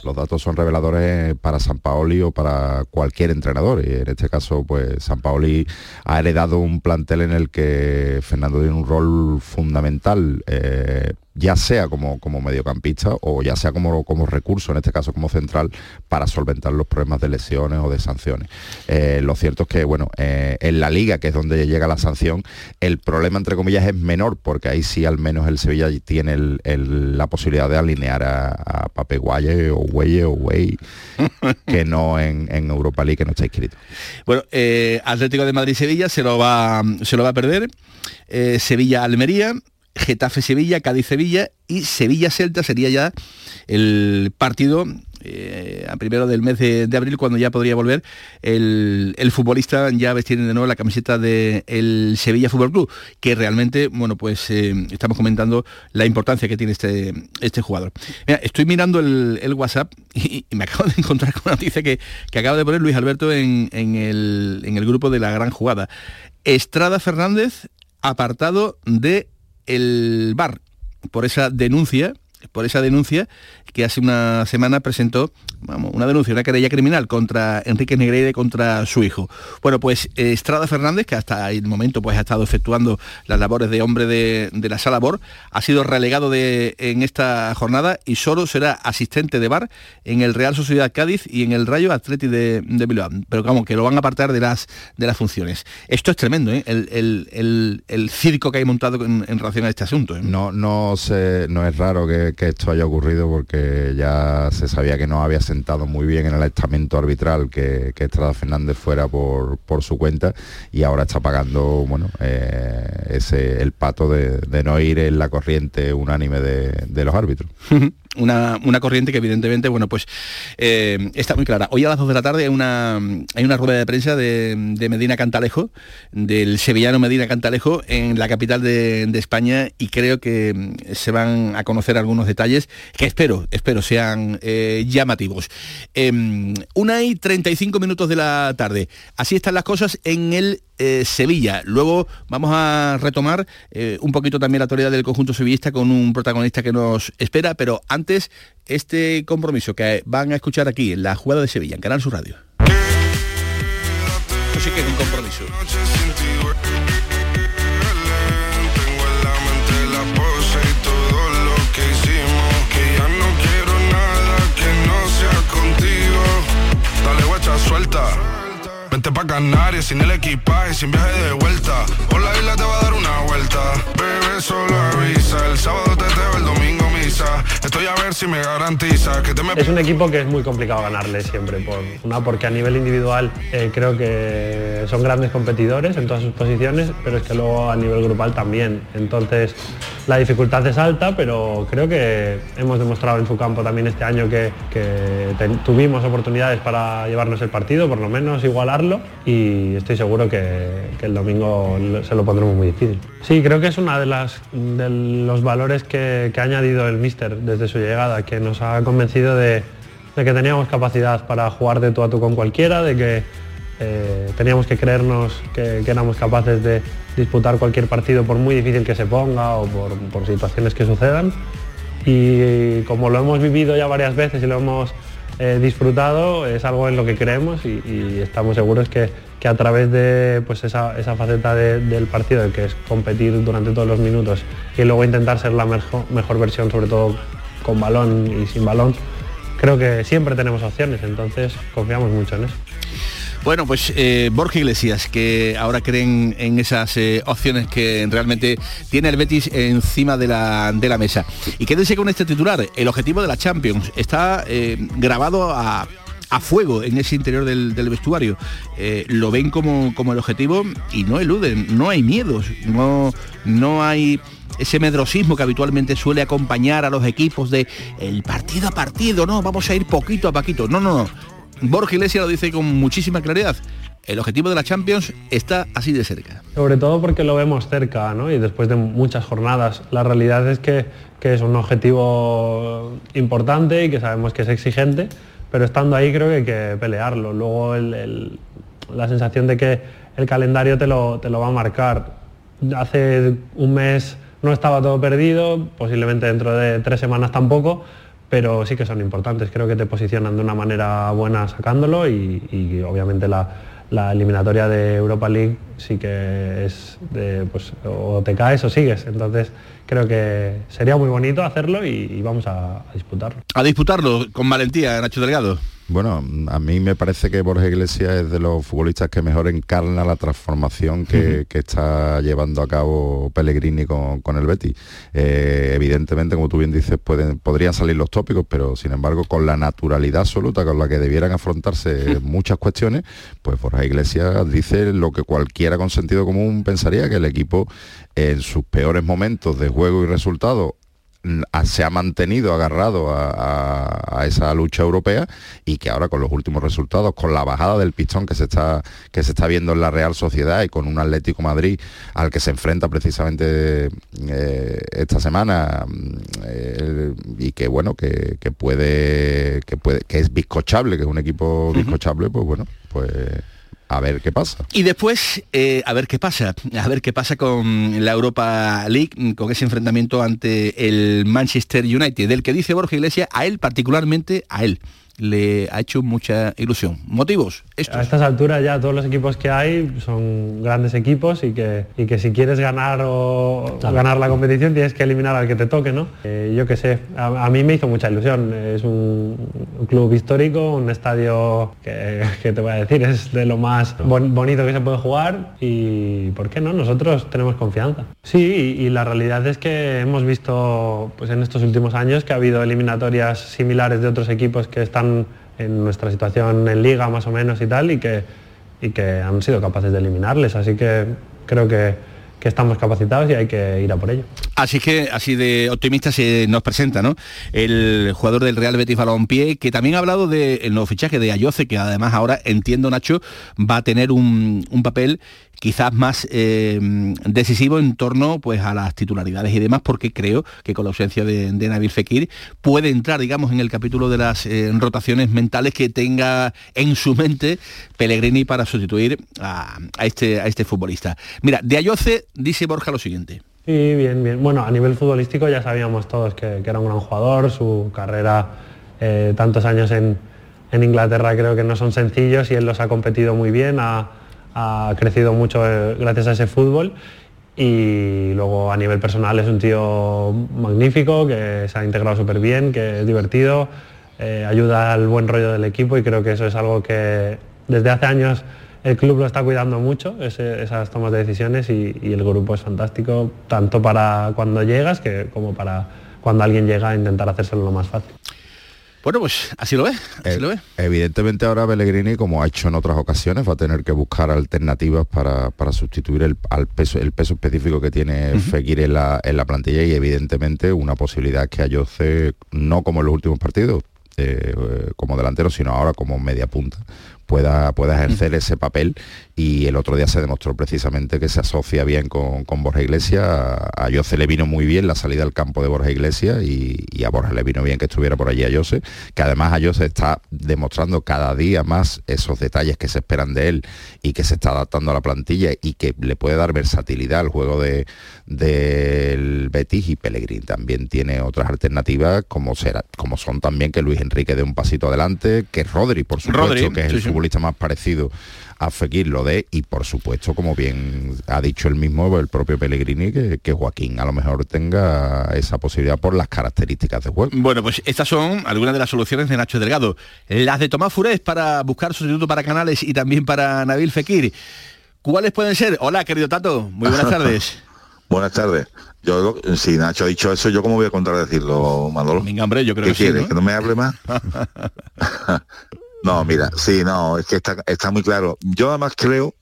los datos son reveladores para San Paoli o para cualquier entrenador. Y en este caso, pues San Paoli ha heredado un plantel en el que Fernando tiene un rol fundamental. Eh, ya sea como, como mediocampista o ya sea como, como recurso, en este caso como central, para solventar los problemas de lesiones o de sanciones. Eh, lo cierto es que, bueno, eh, en la liga, que es donde llega la sanción, el problema, entre comillas, es menor, porque ahí sí al menos el Sevilla tiene la posibilidad de alinear a, a Pape Guaye o Güeye o Güey, que no en, Europa League, que no está inscrito. Bueno, eh, Atlético de Madrid-Sevilla se, lo va, se lo va a perder. Sevilla-Almería, Getafe-Sevilla, Cádiz-Sevilla y Sevilla-Celta sería ya el partido eh, a primero del mes de, abril cuando ya podría volver el, futbolista ya vestir de nuevo la camiseta del Sevilla Fútbol Club que realmente bueno pues eh, estamos comentando la importancia que tiene este, este jugador. Estoy mirando el, WhatsApp y, me acabo de encontrar con una noticia que, que acaba de poner Luis Alberto en, el, en el grupo de la gran jugada. Estrada Fernández apartado de el bar por esa denuncia por esa denuncia que hace una semana presentó vamos, una denuncia, una querella criminal contra Enrique Negreira y contra su hijo. Bueno, pues eh, Estrada Fernández, que hasta el momento pues, ha estado efectuando las labores de hombre de, la sala BOR, ha sido relegado de, en esta jornada y solo será asistente de bar en el Real Sociedad Cádiz y en el Rayo Atleti de, de Bilbao. Pero vamos, que lo van a apartar de las, de las funciones. Esto es tremendo, ¿eh? el, circo que hay montado en, relación a este asunto. ¿eh? No, no, no es raro que que esto haya ocurrido porque ya se sabía que no había sentado muy bien en el estamento arbitral que, que Estrada Fernández fuera por, por, su cuenta y ahora está pagando bueno, eh, ese, el pato de, de, no ir en la corriente unánime de, de los árbitros. Una, una, corriente que evidentemente, bueno, pues eh, está muy clara. Hoy a las 2 de la tarde hay una, hay una rueda de prensa de, de Medina Cantalejo, del sevillano Medina Cantalejo, en la capital de, de, España y creo que mm, se van a conocer algunos detalles que espero, espero sean eh, llamativos. Eh, una y 35 minutos de la tarde. Así están las cosas en el eh, Sevilla. Luego vamos a retomar eh, un poquito también la actualidad del conjunto sevillista con un protagonista que nos espera, pero antes este compromiso que van a escuchar aquí en la jugada de Sevilla, en Canal Sur Radio. Esto sí que es un compromiso. suelta. Vente pa' Canarias sin el equipaje, sin viaje de vuelta. Es un equipo que es muy complicado ganarle siempre. Por, una, porque a nivel individual eh, creo que son grandes competidores en todas sus posiciones, pero es que luego a nivel grupal también. Entonces la dificultad es alta, pero creo que hemos demostrado en su campo también este año que, tuvimos oportunidades para llevarnos el partido, por lo menos igualarlo, y estoy seguro que, el domingo se lo pondremos muy difícil. Sí, creo que es uno de, de los valores que, que ha añadido el míster desde su llegada, que nos ha convencido de, de que teníamos capacidad para jugar de tú a tú con cualquiera, de que eh, teníamos que creernos que, que, éramos capaces de disputar cualquier partido por muy difícil que se ponga o por, por, situaciones que sucedan. Y como lo hemos vivido ya varias veces y lo hemos disfrutado, es algo en lo que creemos y, estamos seguros que, que, a través de pues esa, esa faceta de, del partido, que es competir durante todos los minutos y luego intentar ser la mejor, mejor versión, sobre todo con balón y sin balón, creo que siempre tenemos opciones, entonces confiamos mucho en eso. Bueno, pues eh, Borja Iglesias, que ahora creen en esas eh, opciones que realmente tiene el Betis encima de la, de la mesa. Y quédense con este titular, el objetivo de la Champions. Está eh, grabado a, a, fuego en ese interior del, del vestuario. Eh, lo ven como, como el objetivo y no eluden, no hay miedos, no, no hay ese medrosismo que habitualmente suele acompañar a los equipos de el partido a partido, no, vamos a ir poquito a poquito. No, no, no Borja Iglesias lo dice con muchísima claridad. El objetivo de la Champions está así de cerca. Sobre todo porque lo vemos cerca, ¿no? Y después de muchas jornadas. La realidad es que, que es un objetivo importante y que sabemos que es exigente, pero estando ahí creo que hay que pelearlo. Luego la sensación de que el calendario te lo, te lo va a marcar. Hace un mes no estaba todo perdido, posiblemente dentro de tres semanas tampoco, pero sí que son importantes, creo que te posicionan de una manera buena sacándolo y, obviamente la, la, eliminatoria de Europa League sí que es de, pues, o te caes o sigues, entonces creo que sería muy bonito hacerlo y, vamos a disputarlo. A disputarlo con valentía, Nacho Delgado. Bueno, a mí me parece que Borja Iglesias es de los futbolistas que mejor encarna la transformación que, uh -huh. que está llevando a cabo Pellegrini con, con el Betis. Eh, evidentemente, como tú bien dices, pueden, podrían salir los tópicos, pero sin embargo, con la naturalidad absoluta con la que debieran afrontarse muchas cuestiones, pues Borja Iglesias dice lo que cualquiera con sentido común pensaría, que el equipo en sus peores momentos de juego y resultado se ha mantenido agarrado a, a, a, esa lucha europea y que ahora con los últimos resultados, con la bajada del pistón que se está que se está viendo en la Real Sociedad y con un Atlético Madrid al que se enfrenta precisamente eh, esta semana eh, y que bueno que, que, puede que puede que es bizcochable, que es un equipo bizcochable, pues bueno, pues a ver qué pasa. Y después, eh, a ver qué pasa, a ver qué pasa con la Europa League, con ese enfrentamiento ante el Manchester United, del que dice Borja Iglesias, a él particularmente, a él, le ha hecho mucha ilusión. ¿Motivos? A estas alturas ya todos los equipos que hay son grandes equipos y que, y que si quieres ganar o ganar la competición tienes que eliminar al que te toque, ¿no? Eh, yo qué sé, a, mí me hizo mucha ilusión. Es un, club histórico, un estadio que, te voy a decir, es de lo más bonito que se puede jugar y ¿por qué no? Nosotros tenemos confianza. Sí, y, y la realidad es que hemos visto pues en estos últimos años que ha habido eliminatorias similares de otros equipos que están en nuestra situación en liga más o menos y tal, y que, y que han sido capaces de eliminarles. Así que creo que, estamos capacitados y hay que ir a por ello. Así que así de optimista se nos presenta, ¿no? El jugador del Real Betis Balompié, que también ha hablado del nuevo fichaje de Ayoce, que además ahora, entiendo Nacho, va a tener un, un papel quizás más eh, decisivo en torno pues, a las titularidades y demás, porque creo que con la ausencia de, Nabil Fekir puede entrar, digamos, en el capítulo de las eh, rotaciones mentales que tenga en su mente Pellegrini para sustituir a, este, a este futbolista. Mira, de Ayoce dice Borja lo siguiente. Sí, bien, bien. Bueno, a nivel futbolístico ya sabíamos todos que, era un gran jugador, su carrera eh, tantos años en, en Inglaterra creo que no son sencillos y él los ha competido muy bien, ha, crecido mucho eh, gracias a ese fútbol. Y luego a nivel personal es un tío magnífico, que se ha integrado súper bien, que es divertido, eh, ayuda al buen rollo del equipo y creo que eso es algo que desde hace años el club lo está cuidando mucho, esas tomas de decisiones y, el grupo es fantástico, tanto para cuando llegas que como para cuando alguien llega a intentar hacérselo lo más fácil. Bueno, pues así lo ve, así lo ve. Evidentemente ahora Pellegrini, como ha hecho en otras ocasiones, va a tener que buscar alternativas para, sustituir el, peso, el peso específico que tiene Fekir en la, en la plantilla y evidentemente una posibilidad que Ayoce, no como en los últimos partidos, eh, como delantero, sino ahora como media punta, pueda, pueda ejercer ese papel. Y el otro día se demostró precisamente que se asocia bien con, Borja Iglesias. A Jose le vino muy bien la salida al campo de Borja Iglesias y, a Borja le vino bien que estuviera por allí a Jose, que además a Jose está demostrando cada día más esos detalles que se esperan de él y que se está adaptando a la plantilla y que le puede dar versatilidad al juego de, del Betis. Y Pellegrini también tiene otras alternativas como será, como son también que Luis Enrique dé un pasito adelante, que Rodri, por supuesto, que es el futbolista más parecido a Fekir lo de y por supuesto como bien ha dicho el mismo el propio Pellegrini que, Joaquín a lo mejor tenga esa posibilidad por las características de juego. Bueno pues estas son algunas de las soluciones de Nacho Delgado. Las de Tomás Furés para buscar sustituto para Canales y también para Nabil Fekir. ¿Cuáles pueden ser? Hola querido Tato, muy buenas tardes. Buenas tardes. Yo, si Nacho ha dicho eso, ¿yo cómo voy a contradecirlo, Manolo? Venga, hombre, yo creo ¿Qué que quiere? ¿Que no me hable más? No, mira, sí, no, es que está, está muy claro. Yo además creo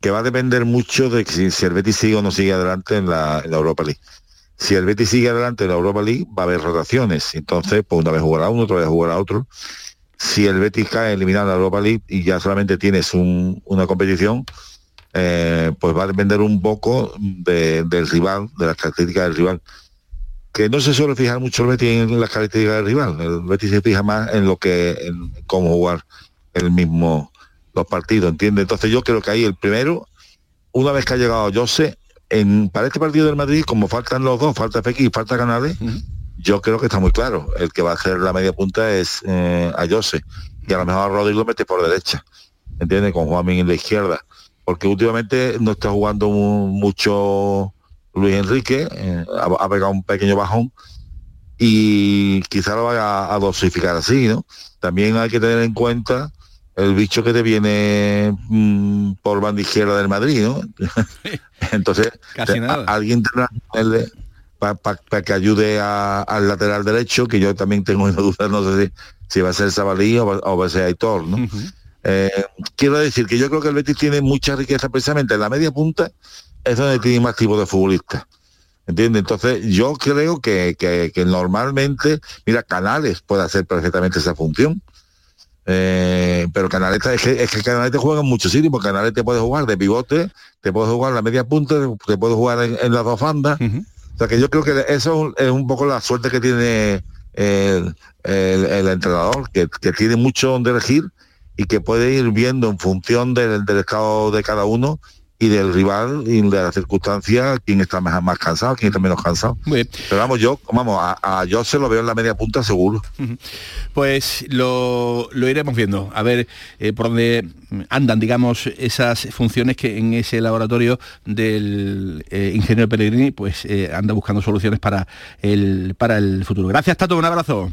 que va a depender mucho de si, el Betis sigue o no sigue adelante en la, Europa League. Si el Betis sigue adelante en la Europa League, va a haber rotaciones. Entonces, pues una vez jugará uno, otra vez jugará otro. Si el Betis cae eliminado en la Europa League y ya solamente tienes una competición, eh, pues va a depender un poco del rival, de las características del rival que no se suele fijar mucho el Betis en las características del rival. El Betis se fija más en lo que, en cómo jugar el mismo los partidos, ¿entiendes? Entonces yo creo que ahí el primero, una vez que ha llegado Jose, en, para este partido del Madrid, como faltan los dos, falta Fekir y falta Canales, yo creo que está muy claro. El que va a hacer la media punta es eh, a Jose. Y a lo mejor a Rodrigo lo mete por derecha. ¿Entiendes? Con Juanmin en la izquierda. Porque últimamente no está jugando mucho Luis Enrique, eh, ha, pegado un pequeño bajón y quizá lo vaya a, dosificar así, ¿no? También hay que tener en cuenta el bicho que te viene mm, por banda izquierda del Madrid, ¿no? Entonces, alguien tendrá que para que ayude al lateral derecho, que yo también tengo una duda, no sé si, va a ser Sabalí o, va a ser Aitor, ¿no? Eh, quiero decir que yo creo que el Betis tiene mucha riqueza precisamente en la media punta es donde tiene más tipo de futbolistas. ¿Entiendes? Entonces yo creo que, normalmente, mira, Canales puede hacer perfectamente esa función. Eh, pero Canales es que, es que Canales te juega en muchos sitios, porque Canales te puede jugar de pivote, te puede jugar la media punta, te puede jugar en, las dos bandas. O sea que yo creo que eso es un poco la suerte que tiene el, entrenador, que, tiene mucho donde elegir y que puede ir viendo en función del, del estado de cada uno y del rival y de la circunstancia, quién está más, más cansado, quién está menos cansado. Pero vamos, yo, vamos, a, yo se lo veo en la media punta seguro. Pues lo, iremos viendo, a ver eh, por dónde andan, digamos, esas funciones que en ese laboratorio del eh, ingeniero Pellegrini, pues eh, anda buscando soluciones para el, para el futuro. Gracias, Tato, un abrazo.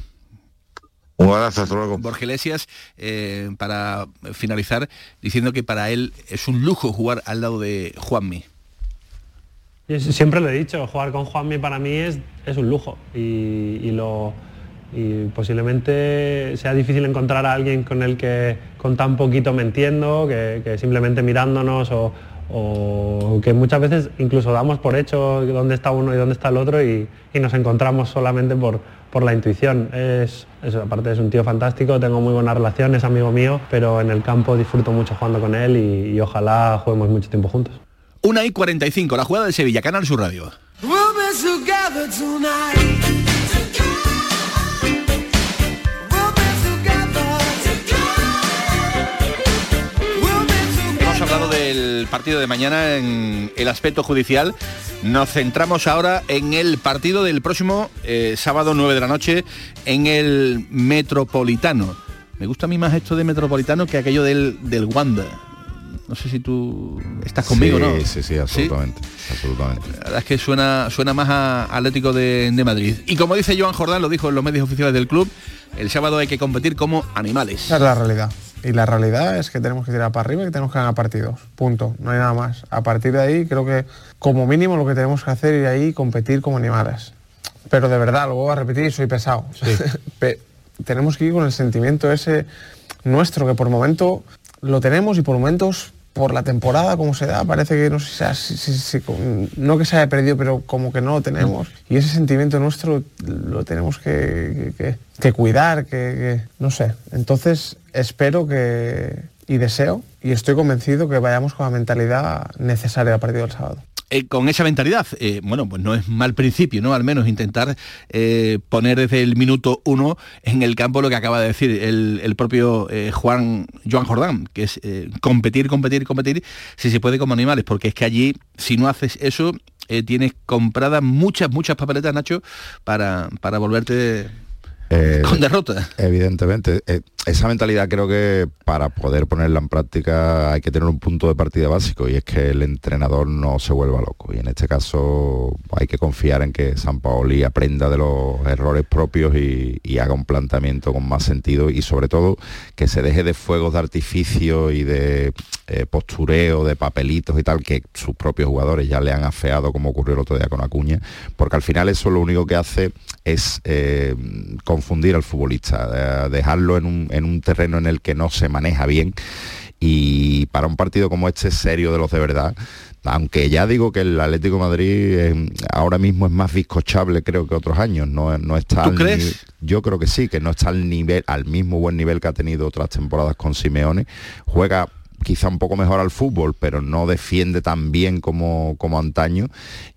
Un abrazo, hasta luego. Borges Iglesias, eh, para finalizar, diciendo que para él es un lujo jugar al lado de Juanmi. Siempre lo he dicho, jugar con Juanmi para mí es, es un lujo y, lo, posiblemente sea difícil encontrar a alguien con el que con tan poquito me entiendo, que, simplemente mirándonos o, o, que muchas veces incluso damos por hecho dónde está uno y dónde está el otro y nos encontramos solamente por, por la intuición. Es, aparte es un tío fantástico, tengo muy buena relación, es amigo mío, pero en el campo disfruto mucho jugando con él y, ojalá juguemos mucho tiempo juntos. Una y 45, la jugada de Sevilla, Canal Sur Radio. Del partido de mañana en el aspecto judicial. Nos centramos ahora en el partido del próximo eh, sábado 9 de la noche en el Metropolitano. Me gusta a mí más esto de Metropolitano que aquello del, del Wanda. No sé si tú estás conmigo, ¿no? Sí, sí, absolutamente, absolutamente. La verdad es que suena, suena más a Atlético de, de, Madrid. Y como dice Joan Jordán, lo dijo en los medios oficiales del club, el sábado hay que competir como animales. Esa es la realidad. Y la realidad es que tenemos que tirar para arriba y que tenemos que ganar partidos. Punto. No hay nada más. A partir de ahí creo que como mínimo lo que tenemos que hacer es ahí competir como animales. Pero de verdad, lo voy a repetir, soy pesado. tenemos que ir con el sentimiento ese nuestro, que por momento lo tenemos y por momentos por la temporada como se da, parece que no sé si, no que se haya perdido, pero como que no lo tenemos. Y ese sentimiento nuestro lo tenemos que, cuidar, que, no sé. Entonces espero que y deseo y estoy convencido que vayamos con la mentalidad necesaria a partir del sábado. Eh, con esa mentalidad, eh, bueno, pues no es mal principio, ¿no? Al menos intentar eh, poner desde el minuto uno en el campo lo que acaba de decir el, propio Juan Joan Jordán, que es competir, competir, competir, si se puede como animales, porque es que allí, si no haces eso, tienes compradas muchas, muchas papeletas, Nacho, para, para volverte con derrota. Evidentemente. Eh, esa mentalidad creo que para poder ponerla en práctica hay que tener un punto de partida básico y es que el entrenador no se vuelva loco. Y en este caso hay que confiar en que San Paoli aprenda de los errores propios y, haga un planteamiento con más sentido y sobre todo que se deje de fuegos de artificio y de eh, postureo, de papelitos y tal, que sus propios jugadores ya le han afeado como ocurrió el otro día con Acuña, porque al final eso lo único que hace es confundir al futbolista, dejarlo en un, terreno en el que no se maneja bien. Y para un partido como este serio de los de verdad aunque ya digo que el Atlético Madrid eh, ahora mismo es más bizcochable creo que otros años. No, no está ¿Tú crees? yo creo que sí que no está al nivel al mismo buen nivel que ha tenido otras temporadas con Simeone. Juega quizá un poco mejor al fútbol, pero no defiende tan bien como, como antaño.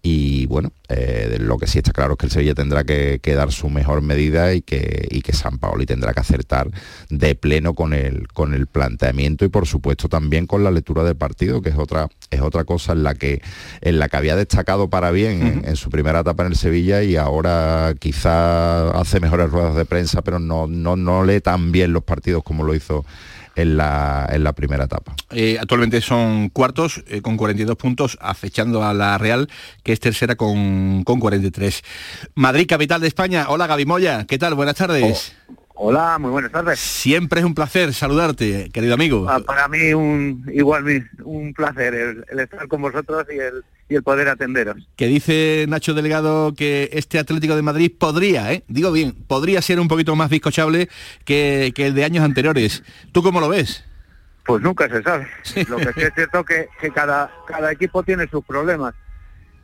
Y bueno, eh, lo que sí está claro es que el Sevilla tendrá que, dar su mejor medida y que, y que San Paoli tendrá que acertar de pleno con el, con el planteamiento y por supuesto también con la lectura del partido, que es otra, es otra cosa en la que, en la que había destacado para bien en, en, su primera etapa en el Sevilla y ahora quizá hace mejores ruedas de prensa, pero no, no, no lee tan bien los partidos como lo hizo en la, en la primera etapa. Eh, actualmente son cuartos eh, con 42 puntos, acechando a la Real, que es tercera con, con 43. Madrid, capital de España. Hola Gaby Moya, ¿qué tal? Buenas tardes. Oh, hola, muy buenas tardes. Siempre es un placer saludarte, querido amigo. Ah, para mí un igual un placer el estar con vosotros y el, y el poder atenderos. Que dice Nacho Delegado que este Atlético de Madrid podría, ¿eh? digo bien, podría ser un poquito más bizcochable que, el de años anteriores. ¿Tú cómo lo ves? Pues nunca se sabe. Lo que sí es cierto que, que cada, cada equipo tiene sus problemas.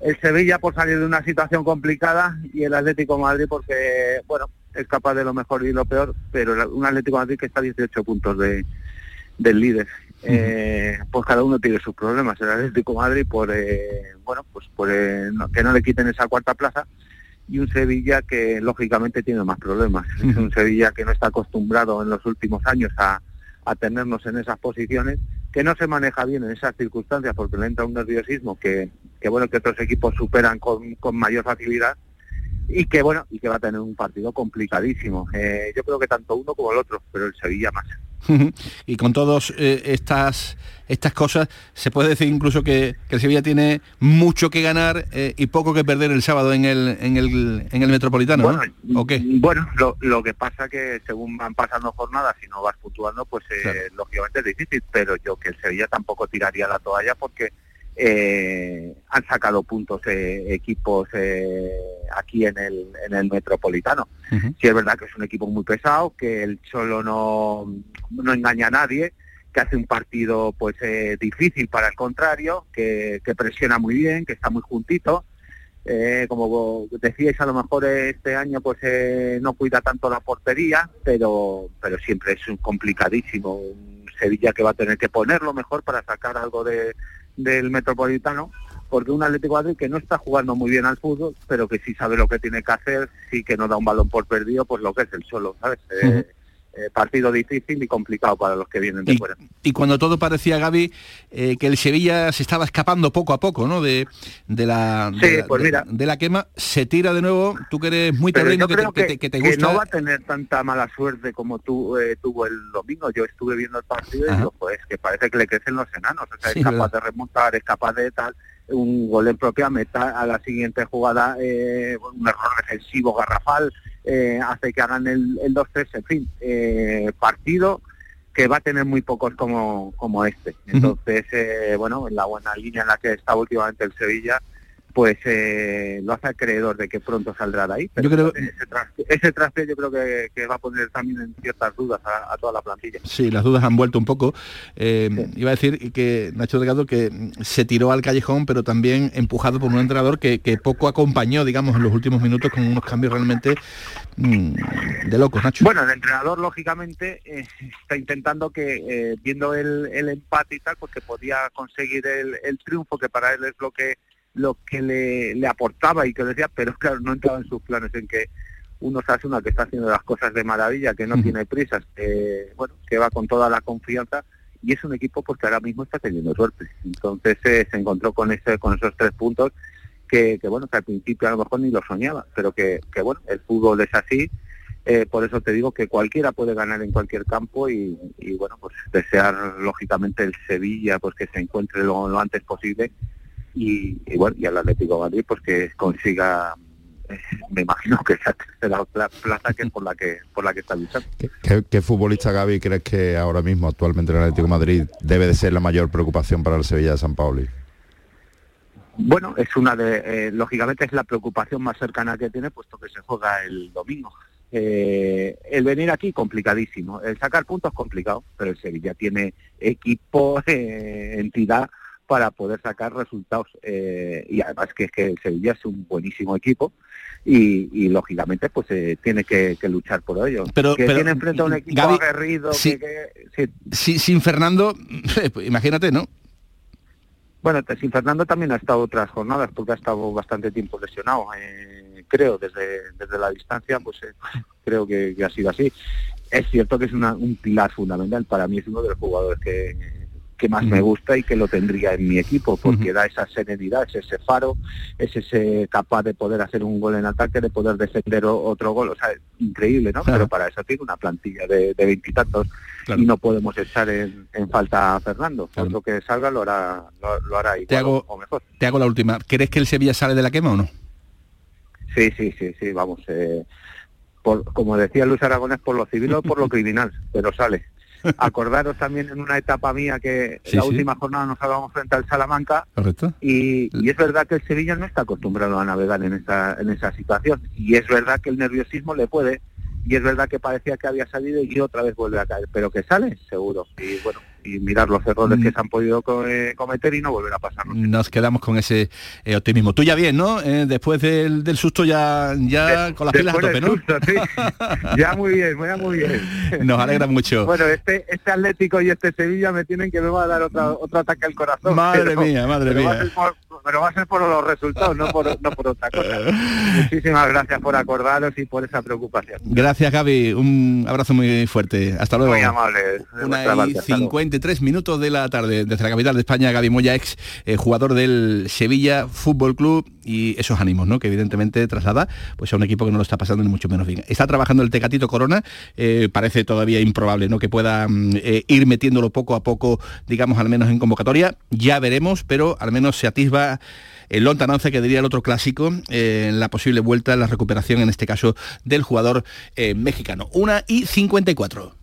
El Sevilla por salir de una situación complicada y el Atlético de Madrid porque, bueno, es capaz de lo mejor y lo peor, pero un Atlético de Madrid que está a 18 puntos de, del líder eh, pues cada uno tiene sus problemas. El Atlético Madrid por eh, bueno pues por eh, que no le quiten esa cuarta plaza y un Sevilla que lógicamente tiene más problemas. un Sevilla que no está acostumbrado en los últimos años a, a tenernos en esas posiciones que no se maneja bien en esas circunstancias porque le entra un nerviosismo que, que bueno que otros equipos superan con, con mayor facilidad y que bueno y que va a tener un partido complicadísimo Eh, yo creo que tanto uno como el otro pero el Sevilla más y con todas estas estas cosas se puede decir incluso que, que el Sevilla tiene mucho que ganar eh, y poco que perder el sábado en el en el, en el Metropolitano bueno, ¿no? ¿O qué? bueno lo, lo que pasa que según van pasando jornadas y no vas puntuando pues eh, Claro. lógicamente es difícil pero yo que el Sevilla tampoco tiraría la toalla porque eh, han sacado puntos eh, equipos eh, aquí en el, en el Metropolitano. Sí es verdad que es un equipo muy pesado, que el Cholo no, no engaña a nadie, que hace un partido pues eh, difícil para el contrario, que, que presiona muy bien, que está muy juntito. Eh, como decíais, a lo mejor este año pues eh, no cuida tanto la portería, pero pero siempre es un complicadísimo. Un Sevilla que va a tener que ponerlo mejor para sacar algo de, del Metropolitano, porque un Atlético de Madrid que no está jugando muy bien al fútbol, pero que sí sabe lo que tiene que hacer, sí que no da un balón por perdido, pues lo que es el solo, ¿sabes? Eh, eh, partido difícil y complicado para los que vienen de Y, fuera. y cuando todo parecía, Gaby, eh, que el Sevilla se estaba escapando poco a poco, ¿no? De, de la, de, Sí, la- pues de- mira. de la quema, se tira de nuevo, tú que eres muy terreno, que que que, te- que te que gusta. no va a tener tanta mala suerte como tú, eh, tuvo el domingo. Yo estuve viendo el partido y digo, pues que parece que le crecen los enanos. O sea, Sí, es capaz verdad. de remontar, es capaz de tal, un gol en propia meta, a la siguiente jugada eh, un error defensivo garrafal, eh, hace que hagan el, el 2-3, en fin, eh, partido que va a tener muy pocos como, como este. Entonces, eh, bueno, en la buena línea en la que está últimamente el Sevilla, pues eh, lo hace acreedor de que pronto saldrá de ahí. Pero Yo creo- ese, traste, ese traste yo creo que, que va a poner también en ciertas dudas a, a toda la plantilla. Sí, las dudas han vuelto un poco. Eh, Iba a decir que Nacho Delgado que se tiró al callejón, pero también empujado por un entrenador que, que poco acompañó, digamos, en los últimos minutos con unos cambios realmente mm, de locos, Nacho. Bueno, el entrenador lógicamente eh, está intentando que, eh, viendo el, el empate y tal, pues que podía conseguir el, el triunfo, que para él es lo que lo que le, le aportaba y que decía, pero claro, no entraba en sus planes en que uno se una que está haciendo las cosas de maravilla, que no tiene prisas, que, bueno, que va con toda la confianza y es un equipo pues que ahora mismo está teniendo suerte. Entonces eh, se encontró con ese con esos tres puntos que, que, bueno, que al principio a lo mejor ni lo soñaba, pero que, que bueno, el fútbol es así, eh, por eso te digo que cualquiera puede ganar en cualquier campo y, y, bueno, pues desear lógicamente el Sevilla pues que se encuentre lo, lo antes posible y, y bueno, y al Atlético de Madrid pues que consiga eh, me imagino que esa tercera pla- plaza que es por la que por la que está luchando. ¿Qué, qué futbolista, Gaby, crees que ahora mismo, actualmente en el Atlético de Madrid, debe de ser la mayor preocupación para el Sevilla de San Pauli? Bueno, es una de, eh, lógicamente es la preocupación más cercana que tiene, puesto que se juega el domingo. Eh, el venir aquí complicadísimo, el sacar puntos complicado, pero el Sevilla tiene equipo, eh, entidad para poder sacar resultados eh, y además que es que el Sevilla es un buenísimo equipo y, y, lógicamente pues eh, tiene que, que, luchar por ello. Pero, que pero, tiene enfrente a un equipo Gaby, aguerrido, sí, que, sin Fernando, pues imagínate, ¿no? Bueno, sin Fernando también ha estado otras jornadas porque ha estado bastante tiempo lesionado. Eh, creo, desde, desde la distancia, pues eh, creo que, que, ha sido así. Es cierto que es una, un pilar fundamental. Para mí es uno de los jugadores que, que más uh -huh. me gusta y que lo tendría en mi equipo porque uh -huh. da esa serenidad, es ese faro, es ese capaz de poder hacer un gol en ataque, de poder defender otro gol. O sea, increíble, ¿no? Claro. Pero para eso tiene una plantilla de veintitantos claro. y no podemos echar en, en falta a Fernando. Claro. Otro que salga lo hará, lo, lo hará igual te hago, o mejor. Te hago la última. ¿Crees que el Sevilla sale de la quema o no? Sí, sí, sí, sí, vamos. Eh, por, como decía Luis Aragonés, por lo civil o por lo criminal, pero sale. Acordaros también en una etapa mía que sí, la sí. última jornada nos habíamos frente al Salamanca Correcto. Y, y, es verdad que el Sevilla no está acostumbrado a navegar en esa, en esa situación y es verdad que el nerviosismo le puede y es verdad que parecía que había salido y otra vez vuelve a caer, pero que sale seguro y bueno y mirar los errores que se han podido co eh, cometer y no volver a pasar. Nos quedamos con ese eh, optimismo. Tú ya bien, ¿no? Eh, después del, del, susto ya, ya de, con las pilas a tope, ¿no? Susto, sí. ya muy bien, muy bien. Nos alegra mucho. Bueno, este, este Atlético y este Sevilla me tienen que me va a dar otra, otro ataque al corazón. Madre pero, mía, madre mía. Pero va a ser por los resultados, no por, no por otra cosa. Muchísimas gracias por acordaros y por esa preocupación. Gracias, Gaby. Un abrazo muy fuerte. Hasta luego. Muy amable. Una y Hasta luego. 53 minutos de la tarde desde la capital de España, Gaby Moya, ex eh, jugador del Sevilla Fútbol Club y esos ánimos, ¿no? Que evidentemente traslada pues a un equipo que no lo está pasando ni mucho menos bien. Está trabajando el Tecatito Corona, eh, parece todavía improbable, ¿no? Que pueda mm, eh, ir metiéndolo poco a poco, digamos, al menos en convocatoria. Ya veremos, pero al menos se atisba el lontananza que diría el otro clásico, eh, la posible vuelta, la recuperación en este caso del jugador eh, mexicano. Una y 54.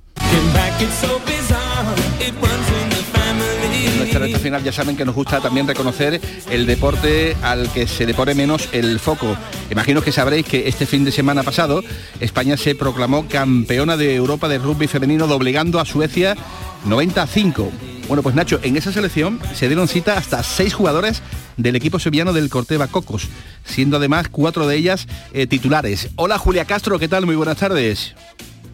En nuestra recta final ya saben que nos gusta también reconocer el deporte al que se le pone menos el foco. Imagino que sabréis que este fin de semana pasado España se proclamó campeona de Europa de rugby femenino doblegando a Suecia 95. Bueno, pues Nacho, en esa selección se dieron cita hasta seis jugadores del equipo sevillano del Corteva Cocos, siendo además cuatro de ellas eh, titulares. Hola Julia Castro, ¿qué tal? Muy buenas tardes.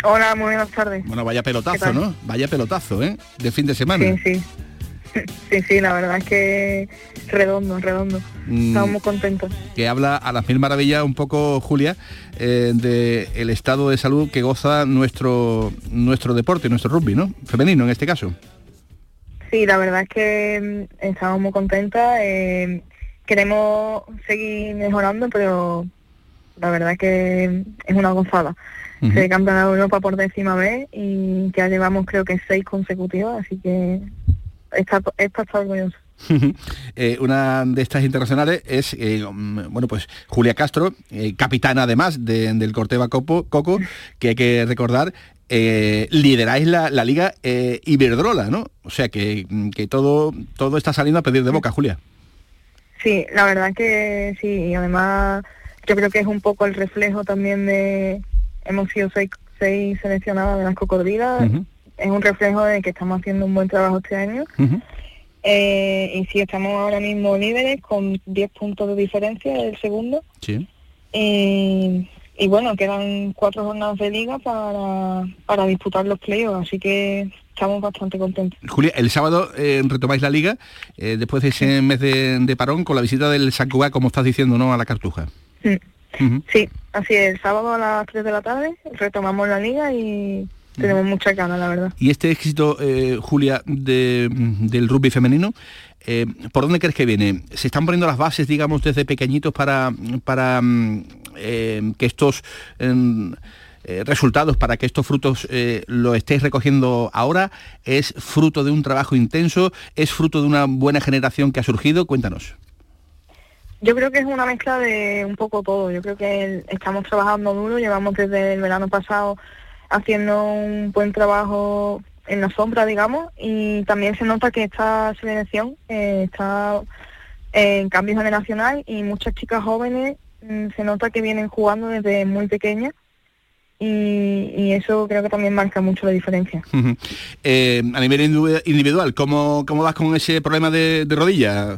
Hola, muy buenas tardes. Bueno, vaya ¿Qué pelotazo? ¿no? Vaya pelotazo, ¿eh? De fin de semana. Sí, sí. Sí, sí, la verdad es que redondo, redondo. Mm. Estamos muy contentos. que habla a las mil maravillas un poco, Julia, eh, de el estado de salud que goza nuestro nuestro deporte, nuestro rugby, ¿no? Femenino en este caso. Sí, la verdad es que mm, estamos muy contentas. eh, queremos seguir mejorando, pero la verdad es que es una gozada. Ujú. Ser campeona de Europa por décima vez y ya llevamos creo que seis consecutivas, así que está, está, orgullosa. Eh, una de estas internacionales es, eh, mm, bueno, pues Julia Castro, eh, capitana además de- del Corteva Copo- Coco, que hay que recordar, eh, lideráis la, la liga eh, Iberdrola, ¿no? O sea que, mm, que todo, todo está saliendo a pedir de boca, Julia. Sí, la verdad que sí, y además yo creo que es un poco el reflejo también de, hemos sido seis, seis seleccionadas de las cocodrilas, Ujú, es un reflejo de que estamos haciendo un buen trabajo este año. Eh, y sí, estamos ahora mismo líderes con 10 puntos de diferencia del segundo. Sí. Y, y bueno, quedan cuatro jornadas de liga para, para disputar los playoffs, así que estamos bastante contentos. Julia, el sábado eh, retomáis la liga eh, después de ese mes de, de parón con la visita del San Cugat, como estás diciendo, ¿no? A la Cartuja. Sí, así es, el sábado a las 3 de la tarde retomamos la liga y tenemos mucha ganas, la verdad. Y este éxito, eh, Julia, de- del rugby femenino, eh, ¿por dónde crees que viene? ¿Se están poniendo las bases, digamos, desde pequeñitos para, para mm, eh, que estos em, eh, resultados, para que estos frutos eh, lo estéis recogiendo ahora? ¿Es fruto de un trabajo intenso? ¿Es fruto de una buena generación que ha surgido? Cuéntanos. Yo creo que es una mezcla de un poco todo. Yo creo que estamos trabajando duro, llevamos desde el verano pasado haciendo un buen trabajo en la sombra, digamos, y también se nota que esta selección eh, está en cambio generacional y muchas chicas jóvenes mm, se nota que vienen jugando desde muy pequeñas y, y eso creo que también marca mucho la diferencia. Eh, a nivel individu- individual, ¿cómo, cómo vas con ese problema de, de rodilla?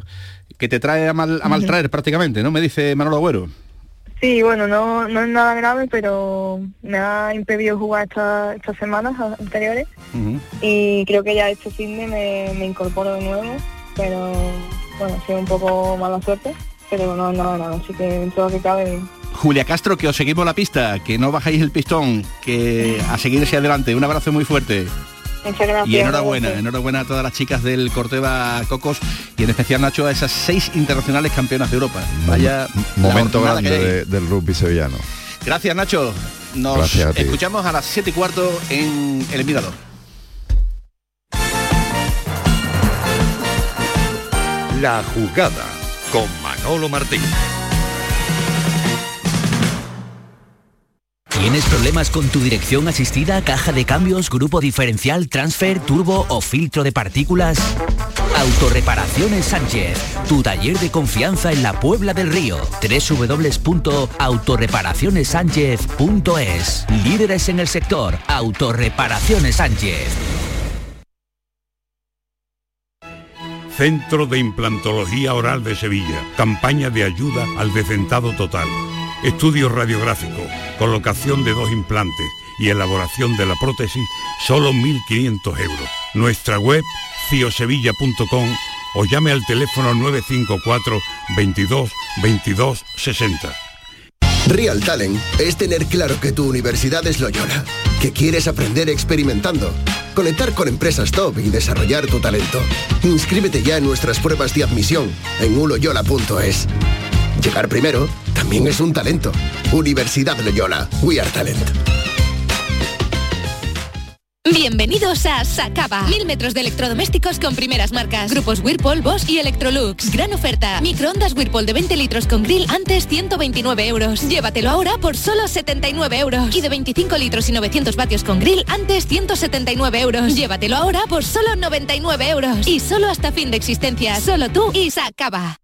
Que te trae a mal, a mal traer prácticamente, ¿no? Me dice Manolo Agüero. Sí, bueno, no, no es nada grave, pero me ha impedido jugar esta- estas semanas anteriores y creo que ya este fin de me, me incorporo de nuevo, pero bueno, ha sido un poco mala suerte, pero no es nada grave, así que dentro de lo que cabe. Julia Castro, que os seguimos la pista, que no bajáis el pistón, que a seguir hacia adelante. Un abrazo muy fuerte. Muchas gracias. Y enhorabuena, enhorabuena a todas las chicas del Corteva Cocos y en especial Nacho a esas seis internacionales campeonas de Europa. Vaya Momento grande de- del rugby sevillano. Gracias Nacho. Nos Gracias a ti. escuchamos a las 7 y cuarto en El Mirador. La jugada con Manolo Martín. ¿Tienes problemas con tu dirección asistida, caja de cambios, grupo diferencial, transfer, turbo o filtro de partículas? Autorreparaciones Sánchez, tu taller de confianza en la Puebla del Río. www.autorreparacionessánchez.es Líderes en el sector, Autorreparaciones Sánchez. Centro de Implantología Oral de Sevilla. Campaña de ayuda al decentado total. Estudio radiográfico, colocación de dos implantes y elaboración de la prótesis, solo 1.500 euros. Nuestra web, ciosevilla.com o llame al teléfono 954 22 22 60. Real Talent es tener claro que tu universidad es Loyola, que quieres aprender experimentando, conectar con empresas top y desarrollar tu talento. Inscríbete ya en nuestras pruebas de admisión en uloyola.es. Llegar primero también es un talento. Universidad Loyola, We Are Talent. Bienvenidos a Sacaba. Mil metros de electrodomésticos con primeras marcas. Grupos Whirlpool, Bosch y Electrolux. Gran oferta. Microondas Whirlpool de 20 litros con grill antes 129 euros. Llévatelo ahora por solo 79 euros. Y de 25 litros y 900 vatios con grill antes 179 euros. Llévatelo ahora por solo 99 euros. Y solo hasta fin de existencia. Solo tú y Sacaba.